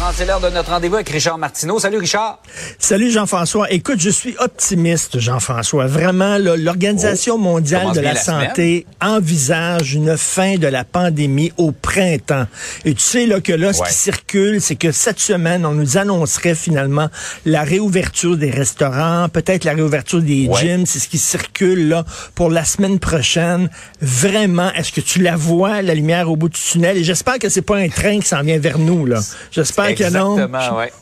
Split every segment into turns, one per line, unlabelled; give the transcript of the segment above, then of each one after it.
8h30, c'est l'heure de notre rendez-vous avec Richard Martineau. Salut Richard.
Salut Jean-François. Écoute, je suis optimiste, Jean-François. Vraiment, l'Organisation
oh,
mondiale de la, santé envisage une fin de la pandémie au printemps. Et tu sais là que là, ce qui circule, c'est que cette semaine, on nous annoncerait finalement la réouverture des restaurants, peut-être la réouverture des gyms. C'est ce qui circule là pour la semaine prochaine. Vraiment, est-ce que tu la vois, la lumière au bout du tunnel? Et j'espère que c'est pas un train qui s'en vient vers nous là. J'espère non.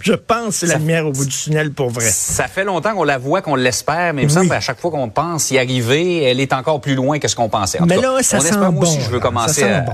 Je, pense que c'est la lumière au bout du tunnel pour vrai.
Ça fait longtemps qu'on la voit, qu'on l'espère, mais il me semble qu'à chaque fois qu'on pense y arriver, elle est encore plus loin que ce qu'on pensait.
mais là, ça sent bon.
si je veux commencer à,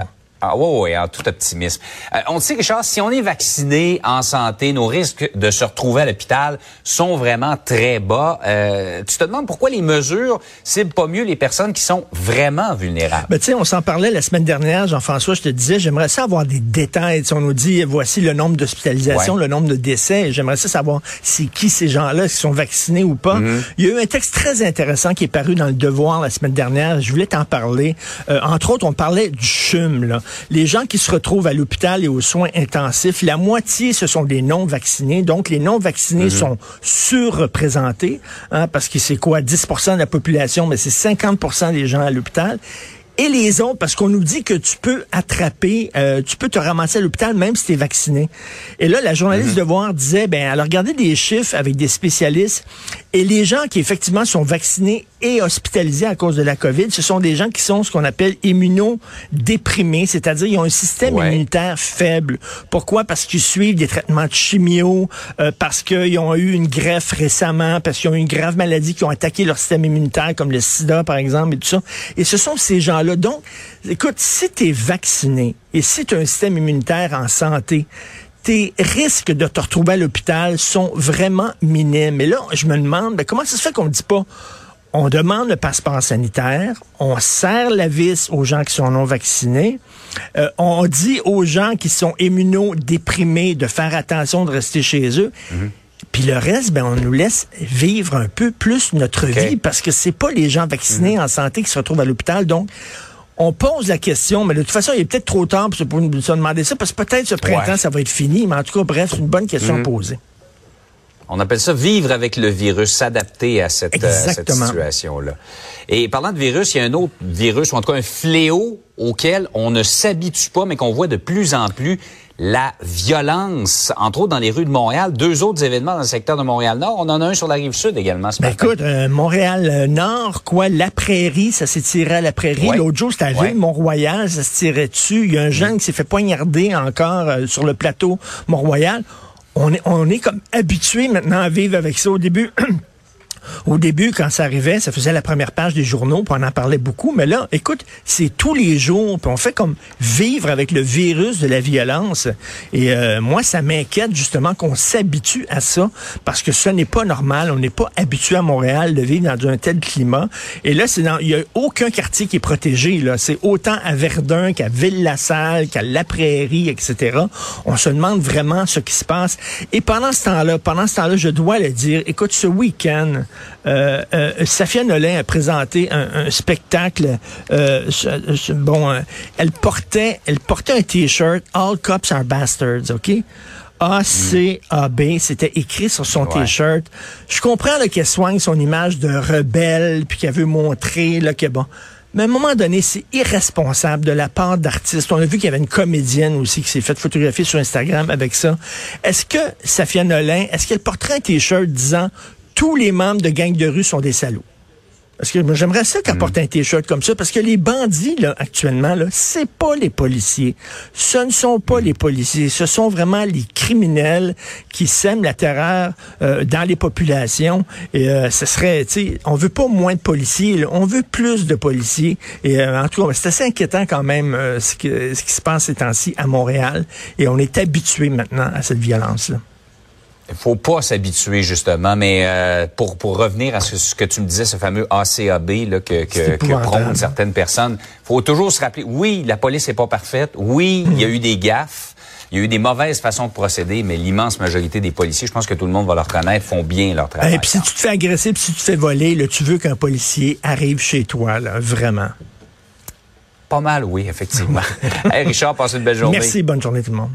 ah oui, en tout optimisme. Euh, on sait, Richard, si on est vacciné en santé, nos risques de se retrouver à l'hôpital sont vraiment très bas. Euh, tu te demandes pourquoi les mesures ciblent pas mieux les personnes qui sont vraiment vulnérables?
Ben, tu sais, on s'en parlait la semaine dernière, Jean-François, je te disais, j'aimerais ça avoir des détails. on nous dit, voici le nombre d'hospitalisations, le nombre de décès. J'aimerais ça savoir c'est qui ces gens-là, qui sont vaccinés ou pas. Mm-hmm. Il y a eu un texte très intéressant qui est paru dans le Devoir la semaine dernière. Je voulais t'en parler. Euh, entre autres, on parlait du CHUM, là les gens qui se retrouvent à l'hôpital et aux soins intensifs, la moitié, ce sont des non-vaccinés. Donc, les non-vaccinés mhm. sont surreprésentés, hein, parce que c'est quoi, 10 de la population, mais c'est 50 des gens à l'hôpital et les autres, parce qu'on nous dit que tu peux attraper, euh, tu peux te ramasser à l'hôpital même si tu es vacciné. Et là, la journaliste mhm. de Voir disait, ben, alors regardez des chiffres avec des spécialistes, et les gens qui effectivement sont vaccinés et hospitalisés à cause de la COVID, ce sont des gens qui sont ce qu'on appelle immunodéprimés, c'est-à-dire ils ont un système immunitaire faible. Pourquoi? Parce qu'ils suivent des traitements de chimio, euh, parce qu'ils ont eu une greffe récemment, parce qu'ils ont eu une grave maladie qui ont attaqué leur système immunitaire, comme le sida, par exemple, et tout ça. Et ce sont ces gens donc, écoute, si tu es vacciné et si tu as un système immunitaire en santé, tes risques de te retrouver à l'hôpital sont vraiment minimes. Et là, je me demande, ben, comment ça se fait qu'on ne dit pas, on demande le passeport sanitaire, on serre la vis aux gens qui sont non vaccinés, euh, on dit aux gens qui sont immunodéprimés de faire attention de rester chez eux. Mhm. Puis le reste, ben, on nous laisse vivre un peu plus notre vie parce que c'est pas les gens vaccinés mhm. en santé qui se retrouvent à l'hôpital. Donc, on pose la question, mais de toute façon, il est peut-être trop tard pour nous demander ça, parce que peut-être ce printemps, ça va être fini. Mais en tout cas, bref, c'est une bonne question à mhm. poser.
On appelle ça vivre avec le virus, s'adapter à cette, cette situation-là. Et parlant de virus, il y a un autre virus, ou en tout cas un fléau auquel on ne s'habitue pas, mais qu'on voit de plus en plus, la violence, entre autres dans les rues de Montréal. Deux autres événements dans le secteur de Montréal-Nord. On en a un sur la rive sud également ce
ben Écoute, euh, Montréal-Nord, quoi, la prairie, ça s'est tiré à la prairie. L'autre jour, c'était à ville Mont-Royal, ça se tirait dessus. Il y a un jeune qui s'est fait poignarder encore euh, sur le plateau Mont-Royal. On est, on est comme habitué maintenant à vivre avec ça. Au début, Au début, quand ça arrivait, ça faisait la première page des journaux, puis on en parlait beaucoup. Mais là, écoute, c'est tous les jours, puis on fait comme vivre avec le virus de la violence. Et euh, moi, ça m'inquiète justement qu'on s'habitue à ça, parce que ce n'est pas normal. On n'est pas habitué à Montréal de vivre dans un tel climat. Et là, c'est dans, il y a aucun quartier qui est protégé. Là, c'est autant à Verdun qu'à Ville-la-Salle, qu'à La Prairie, etc. On se demande vraiment ce qui se passe. Et pendant ce temps-là, pendant ce temps-là, je dois le dire. Écoute, ce week-end, euh, euh, Safia Nolin a présenté un, spectacle. Euh, bon, euh, elle portait, elle portait un t-shirt All Cops Are Bastards, ok? A-C-A-B, c'était écrit sur son t-shirt. Je comprends qu'elle soigne son image de rebelle, puis qu'elle veut montrer là, que bon. Mais à un moment donné, c'est irresponsable de la part d'artistes. On a vu qu'il y avait une comédienne aussi qui s'est faite photographier sur Instagram avec ça. Est-ce que Safia Nolin, est-ce qu'elle porterait un t-shirt disant tous les membres de gangs de rue sont des salauds. Parce que j'aimerais ça qu'elle porte un t-shirt comme ça, parce que les bandits, là, actuellement, là, c'est pas les policiers. Ce ne sont pas les policiers. Ce sont vraiment les criminels qui sèment la terreur euh, dans les populations. Et euh, ce serait, tu sais, on veut pas moins de policiers, on veut plus de policiers. Et euh, en tout cas, c'est assez inquiétant quand même ce, ce qui se passe ces temps-ci à Montréal. Et on est habitué maintenant à cette violence-là.
Il faut pas s'habituer justement, mais euh, pour pour revenir à ce, que tu me disais, ce fameux ACAB là, que que, que prônent certaines personnes, faut toujours se rappeler. Oui, la police est pas parfaite. Oui, il y a eu des gaffes. Il y a eu des mauvaises façons de procéder, mais l'immense majorité des policiers, je pense que tout le monde va le reconnaître, font bien leur travail.
Et puis si tu te fais agresser, puis si tu te fais voler, là, tu veux qu'un policier arrive chez toi, là, vraiment.
Pas mal, oui, effectivement. hey, Richard, passe une belle journée.
Merci, bonne journée tout le monde.